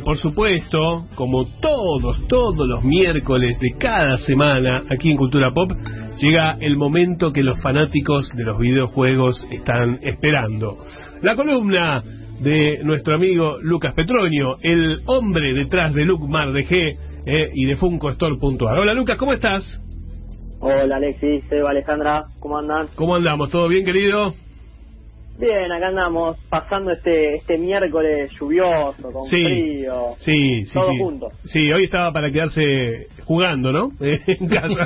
Y por supuesto, como todos, todos los miércoles de cada semana aquí en Cultura Pop, llega el momento que los fanáticos de los videojuegos están esperando. La columna de nuestro amigo Lucas Petronio, el hombre detrás de Lucmar de G eh, y de FuncoStore.ar. Hola Lucas, ¿cómo estás? Hola Alexis, soy Alejandra, ¿cómo andan? ¿Cómo andamos? ¿Todo bien, querido? Bien, acá andamos pasando este este miércoles lluvioso, con frío. Sí, sí, todo sí. junto. Sí, hoy estaba para quedarse jugando, ¿no? en casa.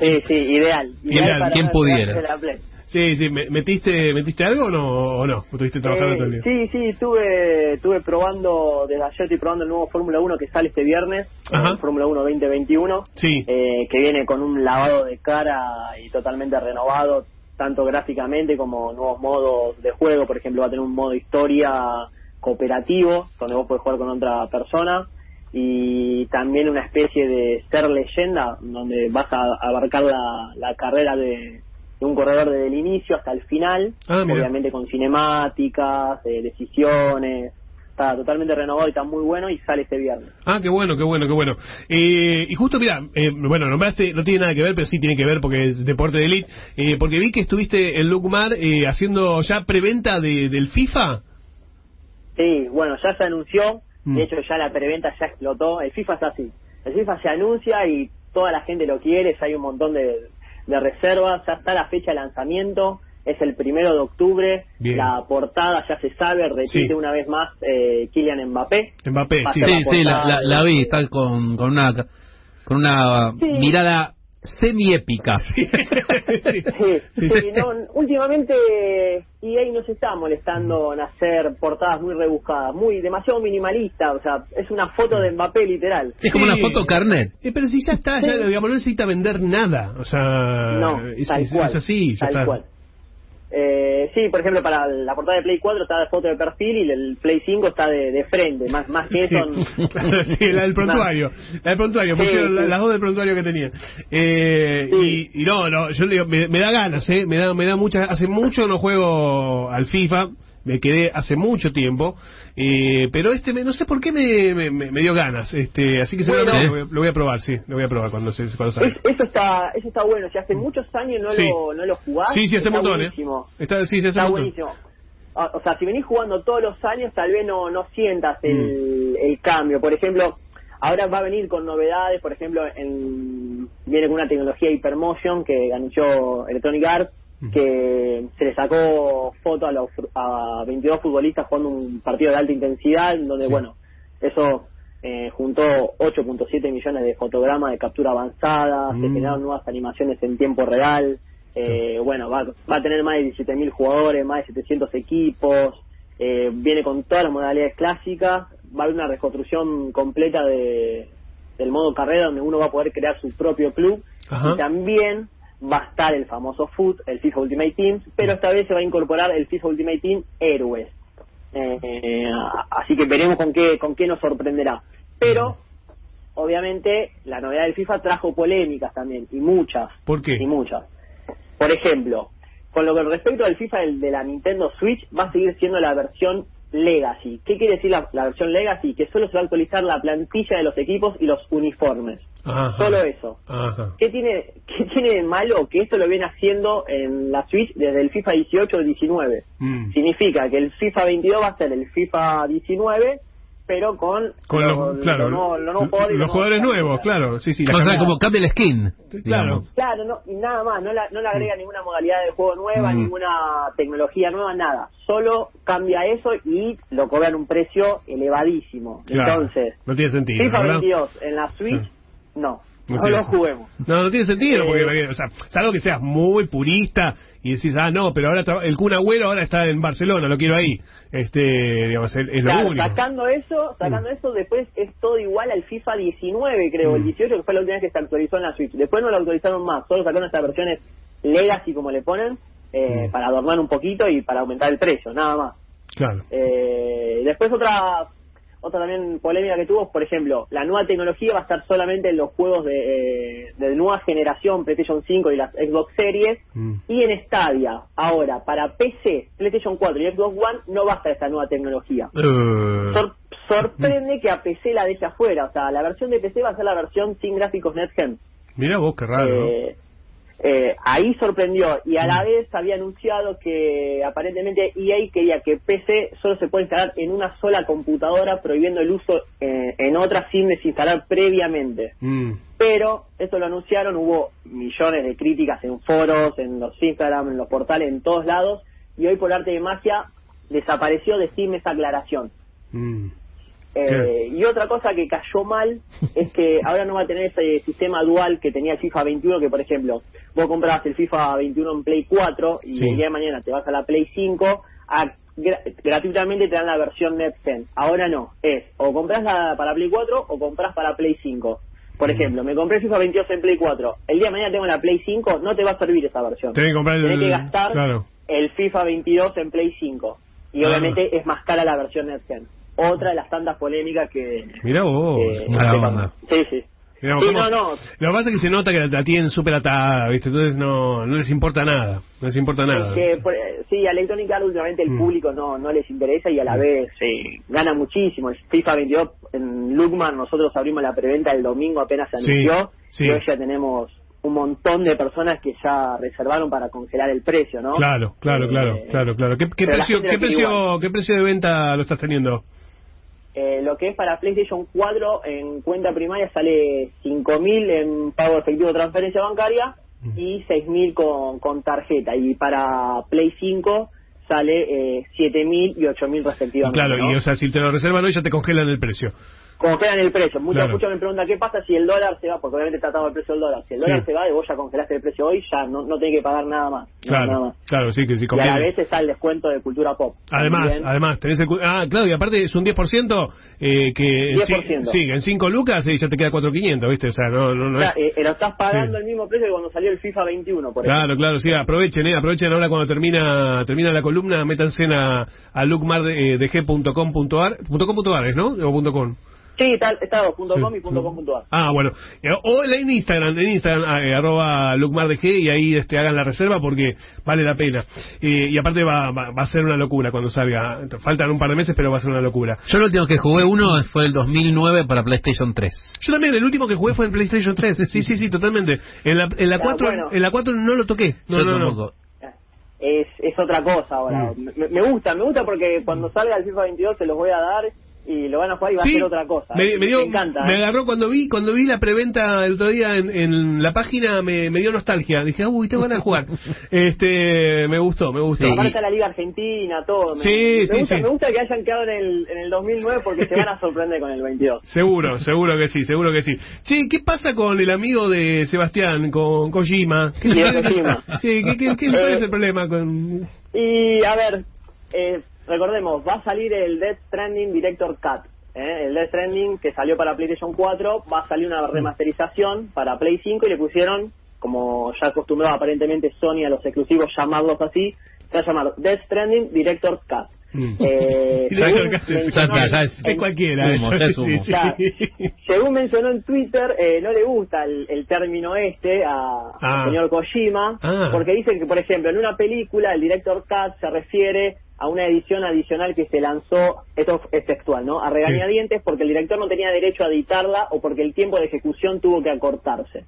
Sí, sí, ideal. Ideal, para quien pudiera. quedarse la Play. Sí, sí, ¿me- ¿metiste, metiste algo o no? ¿O no? ¿O estuviste trabajando Eh, todo el día? sí, sí, estuve, estuve probando, desde ayer estoy probando el nuevo Fórmula 1 que sale este viernes, el Fórmula 1 2021, Sí. eh, que viene con un lavado de cara y totalmente renovado, tanto gráficamente como nuevos modos de juego, por ejemplo va a tener un modo historia cooperativo, donde vos podés jugar con otra persona, y también una especie de ser leyenda, donde vas a abarcar la, la carrera de, de un corredor desde el inicio hasta el final, Ah, obviamente con cinemáticas, eh, decisiones, está totalmente renovado y está muy bueno y sale este viernes. Ah, qué bueno, qué bueno, qué bueno. Eh, y justo, mira, eh, bueno, nombraste, no tiene nada que ver, pero sí tiene que ver porque es deporte de elite, eh, porque vi que estuviste en Lucmar eh, haciendo ya preventa de, del FIFA. Sí, bueno, ya se anunció, Mm. de hecho ya la preventa ya explotó, el FIFA es así, el FIFA se anuncia y toda la gente lo quiere, ya hay un montón de, de reservas, ya está la fecha de lanzamiento, es el primero de octubre, Bien. la portada ya se sabe, repite Sí. una vez más eh, Kylian Mbappé. Mbappé, a sí. Sí, sí, la, la, la vi, está con, con una con una Sí. mirada semi-épica. Sí, Sí, sí, sí. no, últimamente EA nos está molestando en hacer portadas muy rebuscadas, muy demasiado minimalista, o sea, es una foto de Mbappé literal. Es como una foto carnet. Eh, pero si ya está, ya, digamos, no necesita vender nada. O sea, No, es, tal es- cual. es así, ya tal está. cual. Eh, sí, por ejemplo, para la portada de Play 4 está de foto de perfil y el Play 5 está de, de frente. Más, más que eso. Sí, la del prontuario. La del prontuario, Sí, pusieron la- sí. las dos del prontuario que tenía. Eh, Sí. y, y no, no, yo le digo, me, me da ganas, ¿eh? Me da, me da muchas. Hace mucho no juego al FIFA. Me quedé hace mucho tiempo, eh, pero este me- no sé por qué me, me, me- dio ganas, este, así que Bueno. lo, voy a, lo voy a probar, sí, lo voy a probar cuando se cuando salga. Es- eso está eso está bueno. Si hace muchos años no, Sí. lo, no lo jugás, Sí, sí, hace está montón, ¿eh? buenísimo. Está, sí, sí, hace Está montón. buenísimo. Ah, O sea, si venís jugando todos los años, tal vez no, no sientas Mm. el, el cambio. Por ejemplo, ahora va a venir con novedades. Por ejemplo, en, viene con una tecnología Hypermotion que anunció Electronic Arts. Que se le sacó foto a, los, a 22 futbolistas jugando un partido de alta intensidad, donde, Sí. bueno, eso eh, juntó 8.7 millones de fotogramas de captura avanzada, se Mm. generaron nuevas animaciones en tiempo real. Eh, bueno, va, va a tener más de 17.000 jugadores, más de 700 equipos, eh, viene con todas las modalidades clásicas, va a haber una reconstrucción completa de, del modo carrera donde uno va a poder crear su propio club Ajá. y también va a estar el famoso FUT, el FIFA Ultimate Team, pero esta vez se va a incorporar el FIFA Ultimate Team Héroes. Eh, así que veremos con qué, con qué nos sorprenderá. Pero, obviamente, la novedad del FIFA trajo polémicas también, y muchas. ¿Por qué? Y muchas. Por ejemplo, con lo que respecto al FIFA del- de la Nintendo Switch, va a seguir siendo la versión Legacy. ¿Qué quiere decir la, la versión Legacy? Que solo se va a actualizar la plantilla de los equipos y los uniformes. Ajá. Solo eso. Ajá. ¿Qué tiene, ¿Qué tiene de malo que esto lo viene haciendo en la Switch desde el FIFA 18 o 19? Mm. Significa que el FIFA 22 va a ser el FIFA 19, pero con, Con lo- los, lo claro, nuevo- lo nuevo poder y los jugadores nuevos claro, sí, sí. la O sea, como cambia el skin. Claro. Claro, no, y nada más, no, la, no le agrega ninguna modalidad de juego nueva, Mm. ninguna tecnología nueva, nada. Solo cambia eso y lo cobran un precio elevadísimo. Claro. Entonces, no tiene sentido, FIFA ¿verdad? 22 en la Switch, Sí. No, No no, lo juguemos. No, no tiene sentido, Eh, porque, o sea, salvo que seas muy purista y decís, ah, no, pero ahora el Kun Agüero ahora está en Barcelona, lo quiero ahí. Este, digamos, es, es lo único. sacando eso, sacando Mm. eso, después es todo igual al FIFA 19, creo, el Mm. 18 que fue la última vez que se actualizó en la Switch. Después no lo actualizaron más, solo sacaron estas versiones Legacy, como le ponen, eh, Mm. para adornar un poquito y para aumentar el precio, nada más. Claro. Eh, después otra otra también polémica que tuvo, por ejemplo, la nueva tecnología va a estar solamente en los juegos de, eh, de nueva generación, PlayStation 5 y las Xbox Series, Mm. y en Stadia. Ahora, para PC, PlayStation 4 y Xbox One no va a estar esta nueva tecnología. Eh, Sor- sorprende que a PC la deje afuera. O sea, la versión de PC va a ser la versión sin gráficos NetGen. Mira vos, qué raro. Eh, eh, ahí sorprendió y a Mm. la vez había anunciado que aparentemente EA quería que PC solo se puede instalar en una sola computadora, prohibiendo el uso eh, en otra sin desinstalar previamente. Mm. Pero eso lo anunciaron, hubo millones de críticas en foros, en los Instagram, en los portales, en todos lados, y hoy por arte de magia desapareció de Steam esa aclaración. Mm. Eh, y otra cosa que cayó mal es que ahora no va a tener ese sistema dual que tenía el FIFA 21, que por ejemplo, vos comprabas el FIFA 21 en Play 4 y Sí. el día de mañana te vas a la Play 5, a- gra- gratuitamente te dan la versión NetGen. Ahora no, es o compras la para Play 4 o compras para Play 5. Por Mm. ejemplo, me compré el FIFA 22 en Play 4, el día de mañana tengo la Play 5, no te va a servir esa versión. Tenés que comprar el- Tenés que gastar claro. el FIFA 22 en Play 5. Y Ah. obviamente es más cara la versión NetGen. Otra de las tantas polémicas que... Mirá vos. que- mala onda. pasan. Sí, sí. Mirá, Sí, no, no. Lo que pasa es que se nota que la, la tienen súper atada, ¿viste? Entonces no, no les importa nada. No les importa nada. Es que, por- sí, a Electronic Arts últimamente el Mm. público no no les interesa y a la vez sí, gana muchísimo. El FIFA 22 en Lugman nosotros abrimos la preventa el domingo apenas se anunció sí. y hoy ya tenemos un montón de personas que ya reservaron para congelar el precio, ¿no? Claro, claro, Eh, claro, claro, claro. ¿Qué, qué precio, qué precio, igual. qué precio de venta lo estás teniendo? Eh, lo que es para PlayStation 4 en cuenta primaria sale 5.000 en pago efectivo de transferencia bancaria y 6.000 con, con tarjeta. Y para Play 5 sale eh, 7.000 y 8.000 respectivamente. Claro, ¿no? y o sea, si te lo reservan hoy ya te congelan el precio. Congelan el precio. Muchos, Claro. muchos me preguntan qué pasa si el dólar se va, porque obviamente tratamos el precio del dólar. Si el Sí. dólar se va y vos ya congelaste el precio hoy, ya no, no tenés que pagar nada más. no, nada Claro, más. claro, sí, que sí Y a vez está el descuento de cultura pop. Además, También. además, tenés el... Ah, claro, y aparte es un 10% eh, que... en ci- 10%. Sí, en 5 lucas y ya te queda 4.500, ¿viste? O sea, no, no, no es... eh, eh, lo estás pagando Sí. el mismo precio que cuando salió el FIFA 21, por ejemplo. Claro, claro, sí, aprovechen, eh, aprovechen ahora cuando termina termina la columna, métanse a, a lookmardg.com.ar, .com.ar es, ¿no? O punto .com. Sí, está, está punto Sí. .com y punto .com punto. Ah, bueno. Eh, O en Instagram, en Instagram, ah, eh, arroba lookmardg y ahí este, hagan la reserva porque vale la pena. Eh, y aparte va, va, va a ser una locura cuando salga. Faltan un par de meses, pero va a ser una locura. Yo lo último que jugué uno fue el 2009 para PlayStation 3. Yo también, el último que jugué fue en PlayStation 3. Sí, sí, sí, totalmente. En la, en la Ah, 4, bueno. en la 4 no lo toqué. No, Yo no, no. tampoco. Es, es otra cosa ahora. Mm. Me, me gusta, me gusta porque cuando salga el FIFA 22 se los voy a dar y lo van a jugar y va Sí, a ser otra cosa. Me, me dio- encanta. me ¿eh? agarró cuando vi cuando vi la preventa el otro día en, en la página, me, me dio nostalgia. Dije, uy, te van a jugar. este, me gustó, me gustó. Sí. Aparte la Liga Argentina, todo. Me, Sí, me sí, gusta, sí. me gusta que hayan quedado en el, en el 2009 porque se van a sorprender con el 22. Seguro, seguro que sí, seguro que sí. Che, ¿qué pasa con el amigo de Sebastián, con Kojima? ¿Qué. Sí, ¿qué, qué, qué- cuál Eh, es el problema con...? Y a ver, eh, recordemos, va a salir el Death Stranding Director Cut. ¿eh? El Death Stranding que salió para PlayStation 4, va a salir una remasterización para Play 5 y le pusieron, como ya acostumbrado aparentemente Sony a los exclusivos llamarlos así, se va a llamar Death Stranding Director Cut. Mm. Eh, es- cualquiera. Según mencionó en Twitter, eh, no le gusta el, el término este a- Ah. al señor Kojima, Ah. porque dice que, por ejemplo, en una película el director Cut se refiere a una edición adicional que se lanzó, esto es textual, ¿no? A regañadientes porque el director no tenía derecho a editarla o porque el tiempo de ejecución tuvo que acortarse.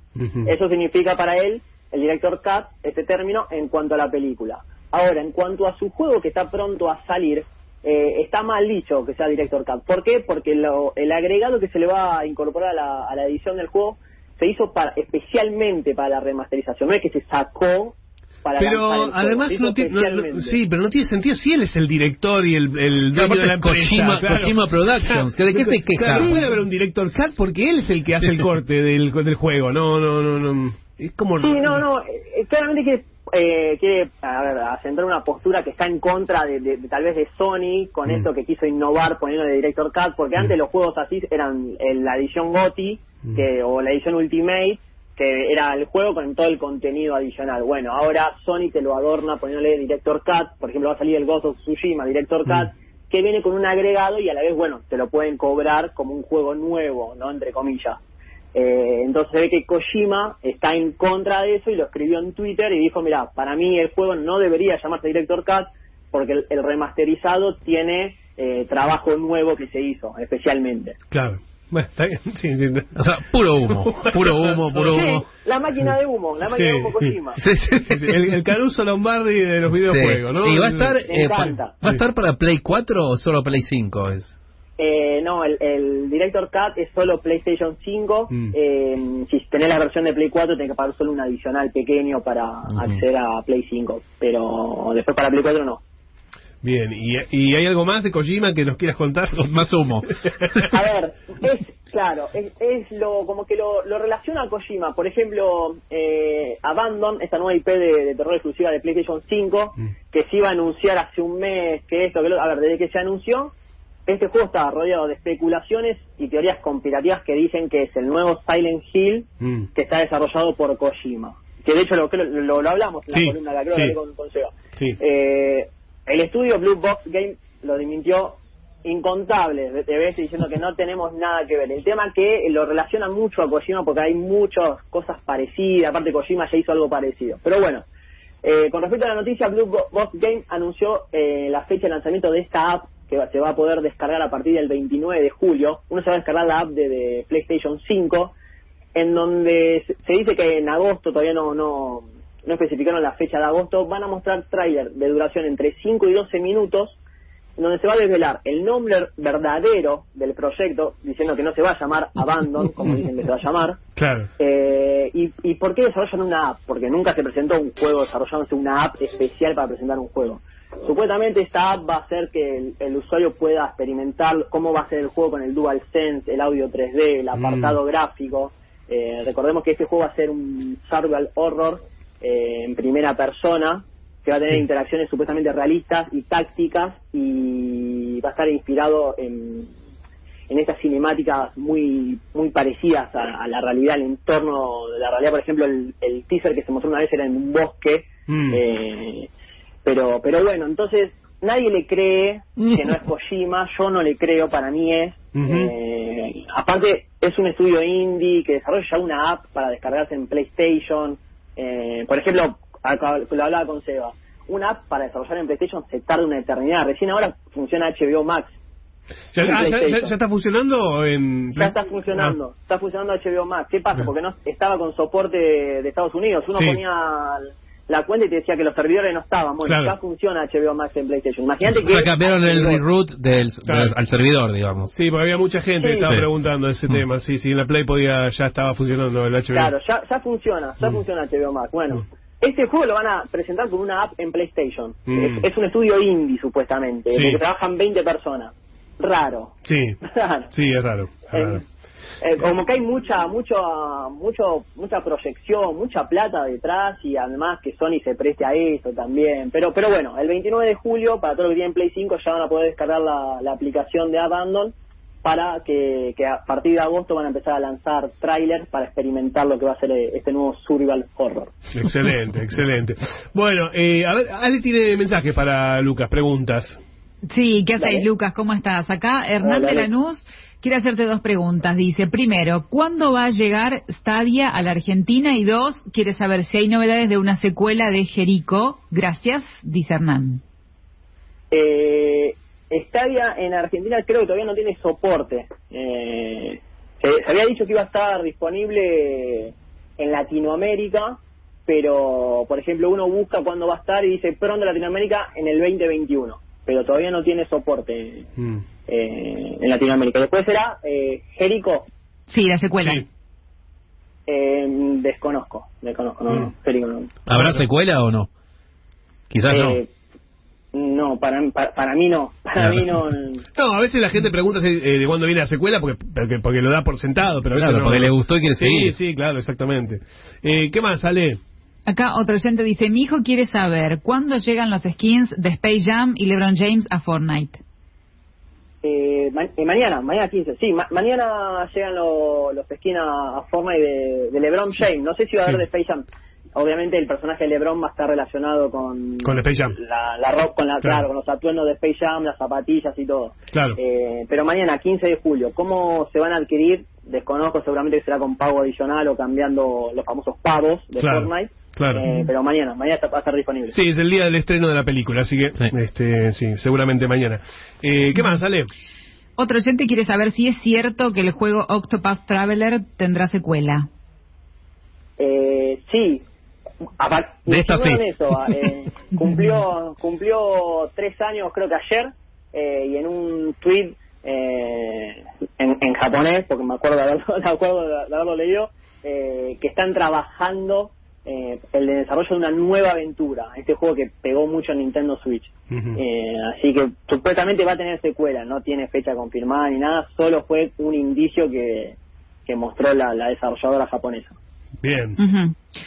Eso significa para él, el director Cut, este término en cuanto a la película. Ahora, en cuanto a su juego que está pronto a salir, eh, está mal dicho que sea director Cut. ¿Por qué? Porque lo- el agregado que se le va a incorporar a la, a la edición del juego se hizo para, especialmente para la remasterización. No es que se sacó para Pero el además no tiene, no- sí, pero no tiene sentido si él es el director y el, el dueño de la. Kojima- claro. Kojima Productions, ¿de qué se queja? Claro, no puede haber un director cut porque él es el que hace el corte del, del juego. No, no, no, no. Es como Sí, no, no, eh, claramente quiere, eh, quiere a ver, asentar una postura que está en contra de, de- de tal vez de Sony con Mm. esto que quiso innovar poniendo de Director Cut, porque antes Mm. los juegos así eran eh, la edición GOTY Mm. que, o la edición Ultimate, que era el juego con todo el contenido adicional. Bueno, ahora Sony te lo adorna poniéndole Director Cut, por ejemplo va a salir el Ghost of Tsushima Director Cut, Mm. que viene con un agregado y a la vez, bueno, te lo pueden cobrar como un juego nuevo, ¿no? Entre comillas. Eh, entonces se ve que Kojima está en contra de eso y lo escribió en Twitter y dijo, mira, para mí el juego no debería llamarse Director Cut porque el, el remasterizado tiene eh, trabajo nuevo que se hizo, especialmente. Claro. Bueno, está bien. Sí, sí. O sea, puro humo, puro humo, puro Sí, humo. la máquina de humo, la máquina de humo Kojima. Sí, sí, Sí, sí, El, el Caruso Lombardi de los videojuegos, Sí. ¿no? ¿Y va a estar, Me eh, pa- va a estar para Play 4 o solo Play 5? Es? Eh, no, el, el Director Cut es solo PlayStation 5. Mm. Eh, si tenés la versión de Play 4, tenés que pagar solo un adicional pequeño para acceder a Play 5. Pero después para Play 4 no. Bien, ¿Y, ¿y hay algo más de Kojima que nos quieras contar? Más humo. A ver, es claro, es, es lo como que lo, lo relaciona a Kojima. Por ejemplo, eh, Abandon, esta nueva IP de, de terror exclusiva de PlayStation 5, Mm. que se iba a anunciar hace un mes, que esto, que lo, a ver, desde que se anunció, este juego estaba rodeado de especulaciones y teorías conspirativas que dicen que es el nuevo Silent Hill Mm. que está desarrollado por Kojima. Que de hecho lo, lo, lo, lo hablamos en Sí, la columna, la creo sí. con, con Seba. Sí. Eh, el estudio Blue Box Game lo desmintió incontables de veces diciendo que no tenemos nada que ver. El tema que lo relaciona mucho a Kojima porque hay muchas cosas parecidas, aparte Kojima ya hizo algo parecido. Pero bueno, eh, con respecto a la noticia, Blue Bo- Box Game anunció eh, la fecha de lanzamiento de esta app que se va a poder descargar a partir del 29 de julio. Uno se va a descargar la app de, de PlayStation 5, en donde se dice que en agosto, todavía no, no, no especificaron la fecha de agosto, van a mostrar tráiler de duración entre 5 y 12 minutos, en donde se va a desvelar el nombre verdadero del proyecto, diciendo que no se va a llamar Abandon, como dicen que se va a llamar, Claro. eh, y, ¿Y por qué desarrollan una app? Porque nunca se presentó un juego desarrollándose una app especial para presentar un juego. Supuestamente esta app va a hacer que el, el usuario pueda experimentar cómo va a ser el juego con el DualSense, el audio 3D, el apartado gráfico. Eh, recordemos que este juego va a ser un survival horror eh, en primera persona, que va a tener Sí. interacciones supuestamente realistas y tácticas y va a estar inspirado en, en estas cinemáticas muy muy parecidas a, a la realidad, el entorno de la realidad. Por ejemplo, el, el teaser que se mostró una vez era en un bosque. Mm. eh, pero pero bueno, entonces nadie le cree que no es Kojima, yo no le creo, para mí es. Eh, aparte, es un estudio indie que desarrolla ya una app para descargarse en PlayStation. Eh, por ejemplo, acá lo hablaba con Seba, una app para desarrollar en PlayStation se tarda una eternidad. Recién ahora funciona HBO Max. ¿Ya, en ah, ya- ya- PlayStation. ya está funcionando en... Ya está funcionando, está funcionando HBO Max. ¿Qué pasa? Porque no estaba con soporte de Estados Unidos. Uno Sí. ponía la cuenta y te decía que los servidores no estaban. Bueno, Claro. ya funciona HBO Max en PlayStation. Imagínate O que sea, cambiaron el reroute del, Claro. del- al servidor, digamos. Sí, porque había mucha gente que estaba Sí. preguntando ese Mm. tema. Sí, sí, en la Play podía, ya estaba funcionando el HBO. Claro, ya, ya funciona, ya Mm. funciona HBO Max. Bueno, Mm. este juego lo van a presentar con una app en PlayStation. Mm. Es, es un estudio indie, supuestamente, Sí. en el que trabajan 20 personas. Raro. Sí, Raro. sí, es raro. es raro. Eh, eh, como que hay mucha mucho mucho mucha proyección mucha plata detrás y además que Sony se preste a esto también pero pero bueno el 29 de julio para todos los que tienen Play 5 ya van a poder descargar la, la aplicación de Abandon para que, que a partir de agosto van a empezar a lanzar trailers para experimentar lo que va a ser eh, este nuevo survival horror Excelente, excelente. Bueno, eh, a ver, Ale tiene mensajes para Lucas, preguntas. Sí, ¿qué hacéis, Dale. Lucas? ¿Cómo estás? Acá Hernán Hola, de. Lanús quiere hacerte dos preguntas. Dice, primero, ¿cuándo va a llegar Stadia a la Argentina? Y dos, quiere saber si hay novedades de una secuela de Jerico. Gracias, dice Hernán. Eh, Stadia en Argentina creo que todavía no tiene soporte. Eh, se, se había dicho que iba a estar disponible en Latinoamérica, pero por ejemplo uno busca cuándo va a estar y dice pronto Latinoamérica en el 2021, pero todavía no tiene soporte Mm. Eh, en Latinoamérica. Después será eh, Jerico, Sí, la secuela. Sí. eh, desconozco, desconozco, no, Mm. no, Jerico no. ¿Habrá secuela o no? Quizás no. Eh, no, para, para, para mí no, para Claro. mí no. No, a veces la gente pregunta si, eh, de cuándo viene la secuela porque, porque, porque lo da por sentado, pero a veces Claro, no. porque le gustó y quiere sí, seguir. Sí, claro, exactamente. Eh, ¿Qué más, Ale? Acá otro oyente dice, mi hijo quiere saber cuándo llegan los skins de Space Jam y LeBron James a Fortnite. Eh, ma- eh, mañana, mañana 15, sí, ma- mañana llegan lo- los skins a, a forma de, de LeBron James. No sé si va a haber de Space Jam. Obviamente el personaje de LeBron va a estar relacionado con Con Space Jam. la, la rock, con la, Claro. claro. con los atuendos de Space Jam, las zapatillas y todo. Claro. Eh, pero mañana 15 de julio, ¿cómo se van a adquirir? Desconozco, seguramente será con pago adicional o cambiando los famosos pavos de Claro, Fortnite. claro. Eh, pero mañana, mañana está- va a estar disponible. Sí, es el día del estreno de la película, así que Sí. este, sí, seguramente mañana. Eh, ¿Qué más, Ale? Otro oyente quiere saber si es cierto que el juego Octopath Traveler tendrá secuela. Eh, sí. Apar- De esta sí. eso, ah, eh, cumplió, cumplió tres años creo que ayer eh, y en un tweet eh, en, en japonés, porque me acuerdo de haberlo, me acuerdo de, haberlo leído, eh, que están trabajando eh, el desarrollo de una nueva aventura, este juego que pegó mucho en Nintendo Switch. Eh, así que supuestamente va a tener secuela, no tiene fecha confirmada ni nada, solo fue un indicio que, que mostró la, la desarrolladora japonesa. Bien.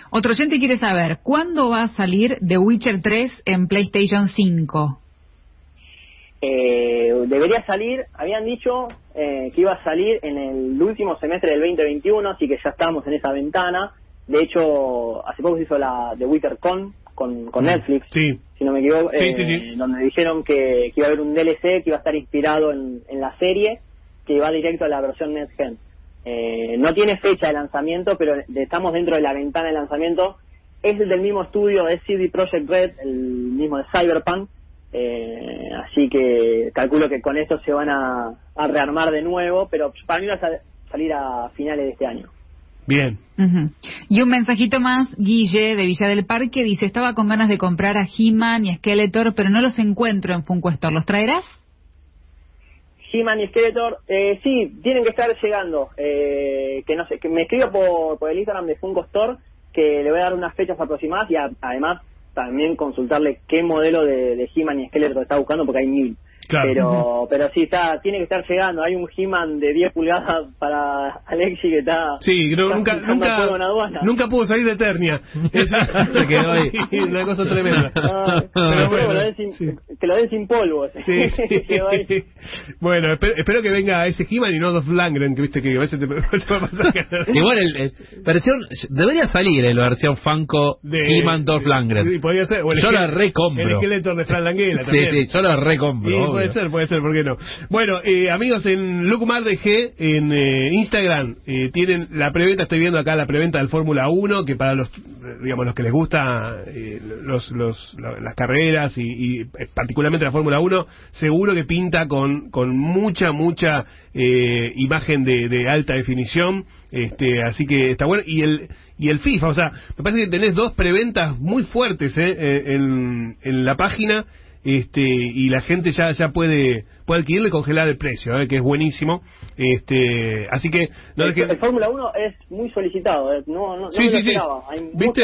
Otro oyente quiere saber cuándo va a salir The Witcher 3 en PlayStation 5. Eh, debería salir, habían dicho eh, que iba a salir en el último semestre del 2021, así que ya estamos en esa ventana. De hecho, hace poco se hizo la The Witcher Con con, con Netflix, Sí, si no me equivoco, Sí, eh, sí, sí. donde dijeron que, que iba a haber un DLC que iba a estar inspirado en, en la serie, que va directo a la versión Next Gen. Eh, no tiene fecha de lanzamiento, pero de- estamos dentro de la ventana de lanzamiento. Es del mismo estudio, es CD Projekt Red, el mismo de Cyberpunk. Eh, así que calculo que con esto se van a, a rearmar de nuevo, pero para mí va a sal- salir a finales de este año. bien. Ujú. Y un mensajito más, Guille de Villa del Parque dice, estaba con ganas de comprar a He-Man y a Skeletor, pero no los encuentro en Funko Store. ¿Los traerás? He-Man y Skeletor, eh, sí, tienen que estar llegando. Eh, que no sé, que me escriba por, por el Instagram de Funko Store, que le voy a dar unas fechas aproximadas y a- además también consultarle qué modelo de, de He-Man y Skeletor está buscando, porque hay mil. Claro. Pero, pero sí, está, tiene que estar llegando. Hay un He-Man de 10 pulgadas para Alexi que está. Sí, no, está nunca, nunca, nunca pudo salir de Eternia. Se quedó ahí. Una cosa tremenda. Ah, Pero pero bueno, que lo den sin, sí. lo den sin polvo. Sí, sí. Bueno, espero, espero que venga ese He-Man y no Dolph Langren, que viste que a veces te, te va a pasar que- Igual, el, el- versión, debería salir en la versión Funko de- He-Man Sí, Langren. podría ser. o el Yo la esqueleto- recompro. El esqueleto de Fran Languela Sí, también. sí, yo la recompro. Puede ser, puede ser, ¿por qué no? Bueno, eh, amigos, en Lucumar de G, en eh, Instagram, eh, tienen la preventa, estoy viendo acá la preventa del Fórmula 1, que para los, digamos, los que les gusta eh, los, los, la- las carreras y, y, eh, particularmente la Fórmula 1, seguro que pinta con, con mucha, mucha eh, imagen de, de alta definición, este, así que está bueno. Y el, y el FIFA, o sea, me parece que tenés dos preventas muy fuertes eh, en, en la página este y la gente ya ya puede puede adquirirlo y congelar el precio eh, que es buenísimo este así que no el, el Fórmula 1 es muy solicitado, eh, no, no, no sí me esperaba. Hay viste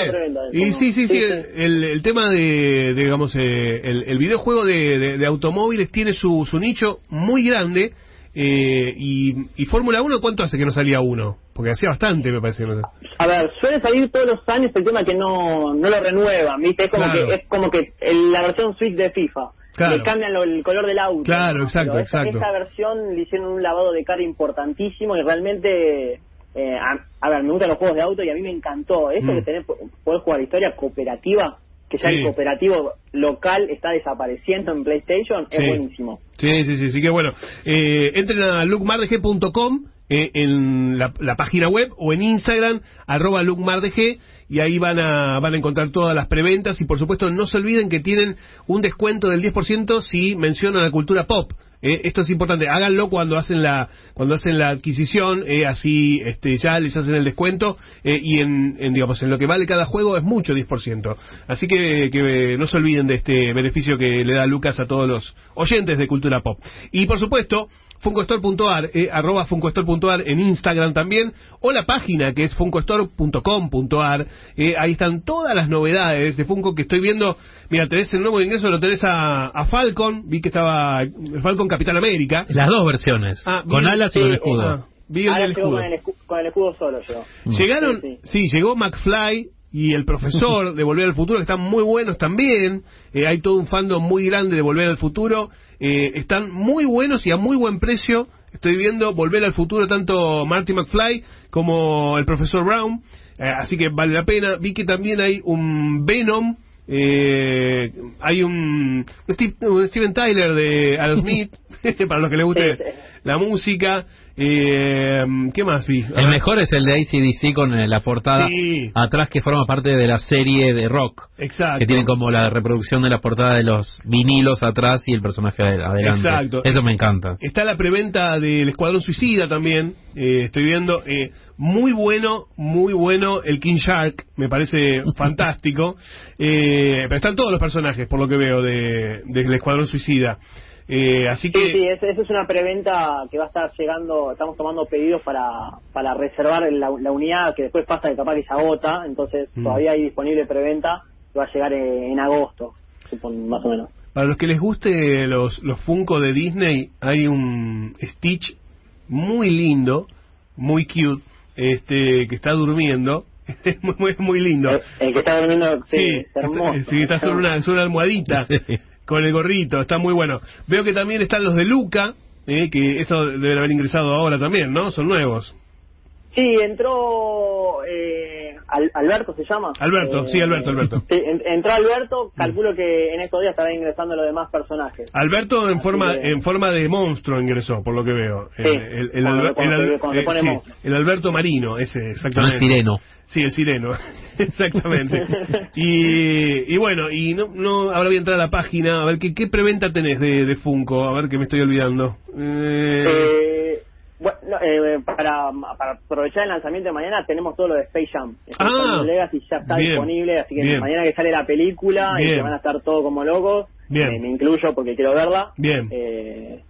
y sí sí 1. sí el, el tema de, de, digamos eh, el, el videojuego de, de- de automóviles tiene su, su nicho muy grande eh, y, y Fórmula 1 cuánto hace que no salía uno porque hacía bastante me parece no- A ver, suele salir todos los años el tema que no, no lo renuevan, ¿viste? Es como Claro. que es como que el- la versión Switch de FIFA. Claro. Le cambian lo- el color del auto. Claro, ¿no? exacto, esa, exacto. esa versión le hicieron un lavado de cara importantísimo y realmente... eh, a, a ver, me gustan los juegos de auto y a mí me encantó. Eso Mm. de tener, poder jugar historia cooperativa, que ya Sí. el cooperativo local está desapareciendo en PlayStation, Sí. es buenísimo. Sí, sí, sí, sí que bueno. Eh, entren a lookmardg.com eh, en la, la página web o en Instagram, arroba lookmardg, y ahí van a, van a encontrar todas las preventas y por supuesto no se olviden que tienen un descuento del 10% si mencionan la cultura pop. Eh, esto es importante, háganlo cuando hacen la cuando hacen la adquisición, eh, así este, ya les hacen el descuento eh, y en, digamos en lo que vale cada juego es mucho 10%. Así que, que no se olviden de este beneficio que le da Lucas a todos los oyentes de cultura pop. Y por supuesto, funcostore.ar, eh, arroba funcostore.ar en Instagram también, o la página que es funcostore.com.ar, eh, ahí están todas las novedades de Funko que estoy viendo, mira, tenés el nuevo ingreso, lo tenés a, a Falcon, vi que estaba Falcon Capitán América, Las dos versiones. Ah, con alas y con escudo. Ah, vi el Ahora del llegó escudo. con el, escu- con el escudo solo yo. Llegaron, Sí, sí, llegó McFly y el profesor de Volver al Futuro, que están muy buenos también. Eh, hay todo un fandom muy grande de Volver al Futuro. Eh, están muy buenos y a muy buen precio. Estoy viendo Volver al Futuro tanto Marty McFly como el profesor Brown. Eh, así que vale la pena. Vi que también hay un Venom. eh, hay un, un Steve- un Steven Tyler de Aerosmith, para los que les guste Sí, sí. la música. Eh, ¿Qué más vi? El mejor es el de ACDC con eh, la portada Sí. atrás que forma parte de la serie de rock. Exacto. Que tiene como la reproducción de la portada de los vinilos atrás y el personaje adel- adelante. Exacto. Eso me encanta. Está la preventa del Escuadrón Suicida también, eh, estoy viendo. eh, muy bueno, muy bueno el King Shark, me parece fantástico. Eh, pero están todos los personajes, por lo que veo, de, del Escuadrón Suicida. Eh, así que... Sí, sí, esa es una preventa que va a estar llegando, estamos tomando pedidos para, para reservar la, la unidad que después pasa de capaz que se agota, entonces Mm. todavía hay disponible preventa que va a llegar en, en agosto, supon- más o menos. Para los que les guste los, los Funko de Disney, hay un Stitch muy lindo, muy cute, este que está durmiendo. Es muy, muy, muy lindo. El, el que está durmiendo, sí, Sí, es hermoso. sí, está sobre una, sobre una almohadita Sí. Con el gorrito, está muy bueno. Veo que también están los de Luca, eh, que eso deben haber ingresado ahora también, ¿no? Son nuevos. Sí, entró eh, Al- Alberto, ¿se llama? Alberto, Eh, sí, Alberto, Alberto. Sí, en- entró Alberto, calculo que en estos días estará ingresando los demás personajes. Alberto en Así forma que- en forma de monstruo ingresó, por lo que veo. Sí, el, el, Alber- el se- eh, sí, el Alberto Marino, ese, exactamente. es sireno. Sí, el sireno, exactamente. Y, y bueno, y no, no, ahora voy a entrar a la página, a ver qué, qué preventa tenés de, de Funko, a ver que me estoy olvidando. Eh, Eh, bueno, no, eh, para, para aprovechar el lanzamiento de mañana tenemos todo lo de Space Jam. Ah, Legacy ya está bien, disponible, así que bien. mañana que sale la película y que van a estar todos como locos, Bien. eh, me incluyo porque quiero verla. Bien. Eh,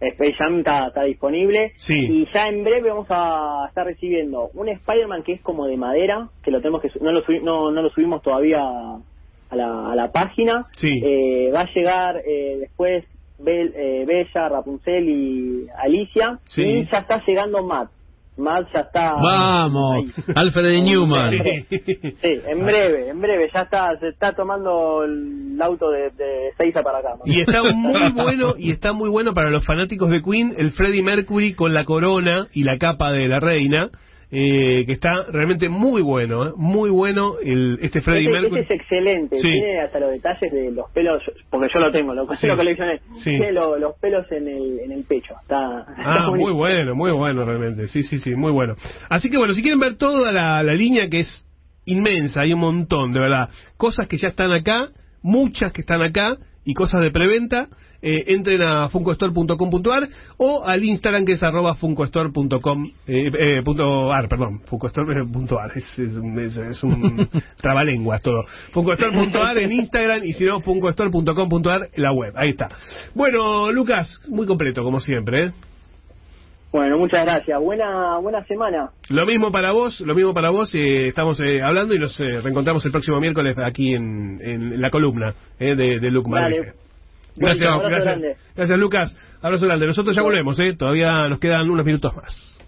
Space Jam está, está disponible Sí. y ya en breve vamos a estar recibiendo un Spider-Man que es como de madera, que lo tenemos que no lo, subi- no, no lo subimos todavía a la, a la página. Sí. Eh, va a llegar eh, después Bel- eh, Bella, Rapunzel y Alicia. Sí. Y ya está llegando Matt. Matt ya está. Vamos. Alfred Newman. Sí, en breve, en breve. Ya está, se está tomando el auto de, de Seiza para acá. ¿no? Y está muy bueno, y está muy bueno para los fanáticos de Queen, el Freddie Mercury con la corona y la capa de la reina, eh, que está realmente muy bueno, ¿eh? muy bueno el, este Freddie Ese, Mercury. ese es excelente, Sí. tiene hasta los detalles de los pelos, porque yo lo tengo, lo, Sí. lo coleccioné, Sí. tiene lo- los pelos en el, en el pecho, está, está Ah, muy bueno, muy bueno realmente, sí, sí, sí, muy bueno. Así que bueno, si quieren ver toda la, la línea que es inmensa, hay un montón, de verdad, cosas que ya están acá, muchas que están acá y cosas de preventa, eh, entren a funcostore.com.ar o al Instagram que es arroba funcostore.com eh, eh, punto ar, perdón, funcostore.ar, es, es, un- es, es un trabalenguas todo. Funcostore.ar en Instagram y si no, funcostore.com.ar la web, ahí está. Bueno, Lucas, muy completo como siempre, ¿eh? Bueno, muchas gracias, buena buena semana. Lo mismo para vos, lo mismo para vos. eh, estamos eh, hablando y nos eh, reencontramos el próximo miércoles aquí en, en la columna eh, de, de Luke. Malveje. Gracias, gracias, gracias Lucas. Abrazo grande. Nosotros ya volvemos, eh. Todavía nos quedan unos minutos más.